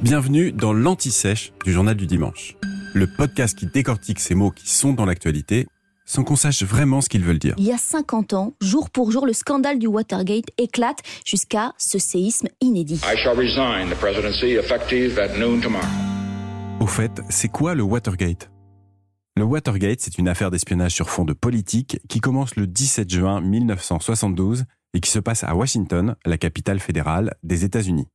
Bienvenue dans l'Anti-Sèche du Journal du Dimanche, le podcast qui décortique ces mots qui sont dans l'actualité sans qu'on sache vraiment ce qu'ils veulent dire. Il y a 50 ans, jour pour jour, le scandale du Watergate éclate jusqu'à ce séisme inédit. I shall resign the presidency effective at noon tomorrow. Au fait, c'est quoi le Watergate? Le Watergate, c'est une affaire d'espionnage sur fond de politique qui commence le 17 juin 1972 et qui se passe à Washington, la capitale fédérale des États-Unis.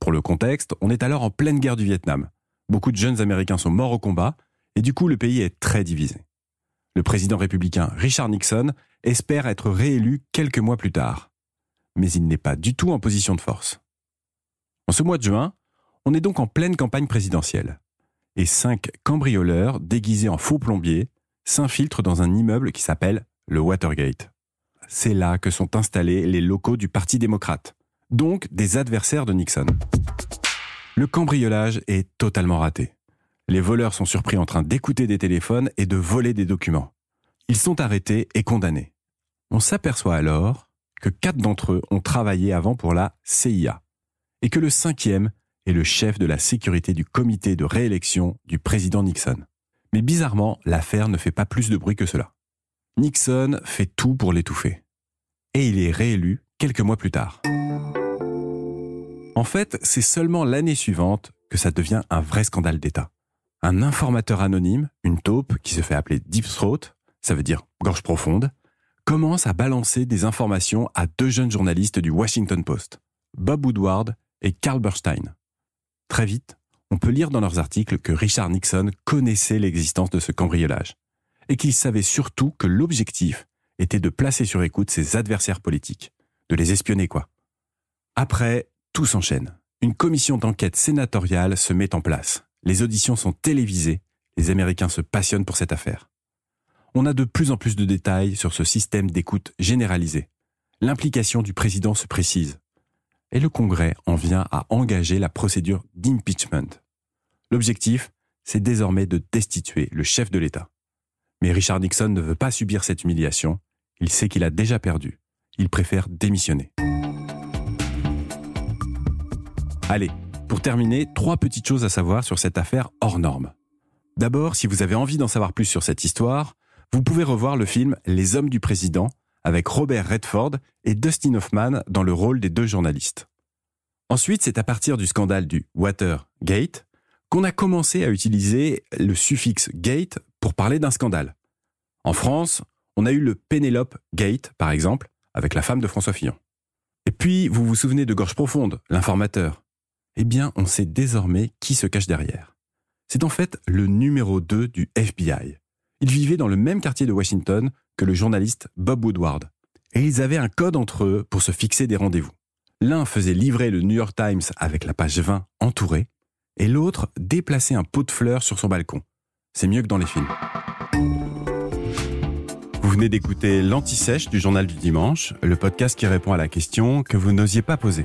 Pour le contexte, on est alors en pleine guerre du Vietnam. Beaucoup de jeunes Américains sont morts au combat et du coup le pays est très divisé. Le président républicain Richard Nixon espère être réélu quelques mois plus tard. Mais il n'est pas du tout en position de force. En ce mois de juin, on est donc en pleine campagne présidentielle. Et cinq cambrioleurs déguisés en faux plombiers s'infiltrent dans un immeuble qui s'appelle le Watergate. C'est là que sont installés les locaux du Parti démocrate, donc des adversaires de Nixon. Le cambriolage est totalement raté. Les voleurs sont surpris en train d'écouter des téléphones et de voler des documents. Ils sont arrêtés et condamnés. On s'aperçoit alors que quatre d'entre eux ont travaillé avant pour la CIA et que le cinquième est le chef de la sécurité du comité de réélection du président Nixon. Mais bizarrement, l'affaire ne fait pas plus de bruit que cela. Nixon fait tout pour l'étouffer. Et il est réélu quelques mois plus tard. En fait, c'est seulement l'année suivante que ça devient un vrai scandale d'État. Un informateur anonyme, une taupe qui se fait appeler Deep Throat, ça veut dire gorge profonde, commence à balancer des informations à deux jeunes journalistes du Washington Post, Bob Woodward et Carl Bernstein. Très vite, on peut lire dans leurs articles que Richard Nixon connaissait l'existence de ce cambriolage et qu'il savait surtout que l'objectif était de placer sur écoute ses adversaires politiques, de les espionner quoi. Après, tout s'enchaîne. Une commission d'enquête sénatoriale se met en place. Les auditions sont télévisées. Les Américains se passionnent pour cette affaire. On a de plus en plus de détails sur ce système d'écoute généralisé. L'implication du président se précise. Et le Congrès en vient à engager la procédure d'impeachment. L'objectif, c'est désormais de destituer le chef de l'État. Mais Richard Nixon ne veut pas subir cette humiliation. Il sait qu'il a déjà perdu. Il préfère démissionner. Allez, pour terminer, trois petites choses à savoir sur cette affaire hors norme. D'abord, si vous avez envie d'en savoir plus sur cette histoire, vous pouvez revoir le film Les hommes du président avec Robert Redford et Dustin Hoffman dans le rôle des deux journalistes. Ensuite, c'est à partir du scandale du Watergate qu'on a commencé à utiliser le suffixe gate pour parler d'un scandale. En France, on a eu le Penelope Gate, par exemple, avec la femme de François Fillon. Et puis, vous vous souvenez de Gorge Profonde, l'informateur eh bien, on sait désormais qui se cache derrière. C'est en fait le numéro 2 du FBI. Il vivait dans le même quartier de Washington que le journaliste Bob Woodward. Et ils avaient un code entre eux pour se fixer des rendez-vous. L'un faisait livrer le New York Times avec la page 20 entourée, et l'autre déplaçait un pot de fleurs sur son balcon. C'est mieux que dans les films. Vous venez d'écouter l'Anti-Sèche du Journal du Dimanche, le podcast qui répond à la question que vous n'osiez pas poser.